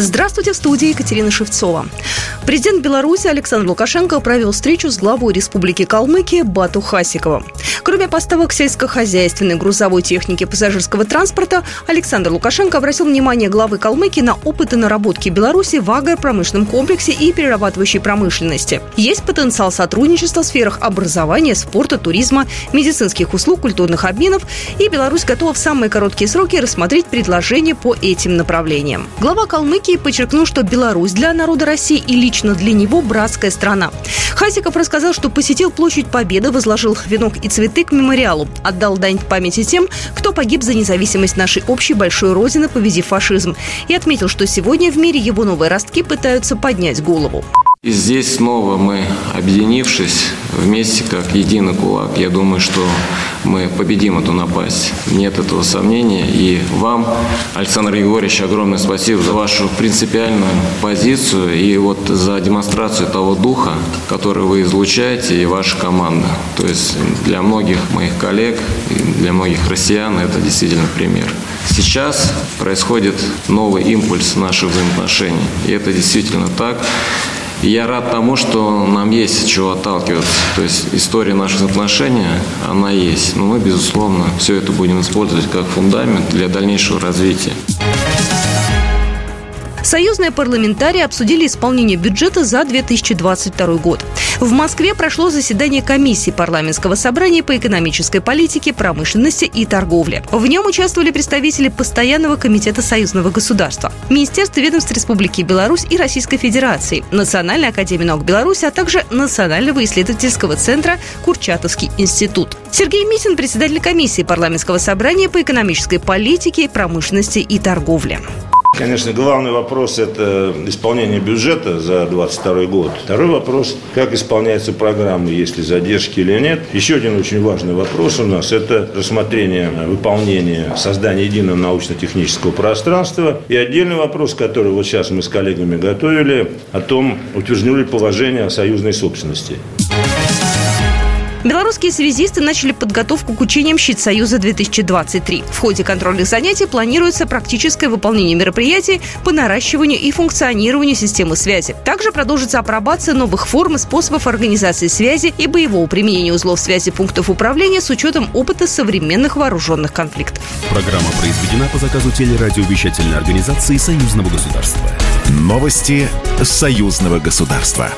Здравствуйте, в студии Екатерина Шевцова. Президент Беларуси Александр Лукашенко провел встречу с главой Республики Калмыкия Бату Хасиковым. Кроме поставок сельскохозяйственной грузовой техники пассажирского транспорта, Александр Лукашенко обратил внимание главы Калмыкии на опыты наработки Беларуси в агропромышленном комплексе и перерабатывающей промышленности. Есть потенциал сотрудничества в сферах образования, спорта, туризма, медицинских услуг, культурных обменов, и Беларусь готова в самые короткие сроки рассмотреть предложения по этим направлениям. Глава Калмыкии Зеленский подчеркнул, что Беларусь для народа России и лично для него братская страна. Хасиков рассказал, что посетил площадь Победы, возложил венок и цветы к мемориалу, отдал дань памяти тем, кто погиб за независимость нашей общей большой родины, победив фашизм, и отметил, что сегодня в мире его новые ростки пытаются поднять голову. И здесь снова мы, объединившись вместе как единый кулак, я думаю, что мы победим эту напасть. Нет этого сомнения. И вам, Александр Егорович, огромное спасибо за вашу принципиальную позицию и вот за демонстрацию того духа, который вы излучаете и ваша команда. То есть для многих моих коллег для многих россиян это действительно пример. Сейчас происходит новый импульс наших взаимоотношений. И это действительно так я рад тому, что нам есть чего отталкиваться. То есть история наших отношений, она есть. Но мы, безусловно, все это будем использовать как фундамент для дальнейшего развития. Союзные парламентарии обсудили исполнение бюджета за 2022 год. В Москве прошло заседание комиссии парламентского собрания по экономической политике, промышленности и торговле. В нем участвовали представители Постоянного комитета союзного государства, Министерства ведомств Республики Беларусь и Российской Федерации, Национальной академии наук Беларуси, а также Национального исследовательского центра Курчатовский институт. Сергей Митин, председатель комиссии парламентского собрания по экономической политике, промышленности и торговле. Конечно, главный вопрос – это исполнение бюджета за 2022 год. Второй вопрос – как исполняются программы, есть ли задержки или нет. Еще один очень важный вопрос у нас – это рассмотрение выполнения создания единого научно-технического пространства. И отдельный вопрос, который вот сейчас мы с коллегами готовили, о том, утверждены ли положение о союзной собственности. Белорусские связисты начали подготовку к учениям «Щит Союза-2023». В ходе контрольных занятий планируется практическое выполнение мероприятий по наращиванию и функционированию системы связи. Также продолжится апробация новых форм и способов организации связи и боевого применения узлов связи пунктов управления с учетом опыта современных вооруженных конфликтов. Программа произведена по заказу телерадиовещательной организации Союзного государства. Новости Союзного государства.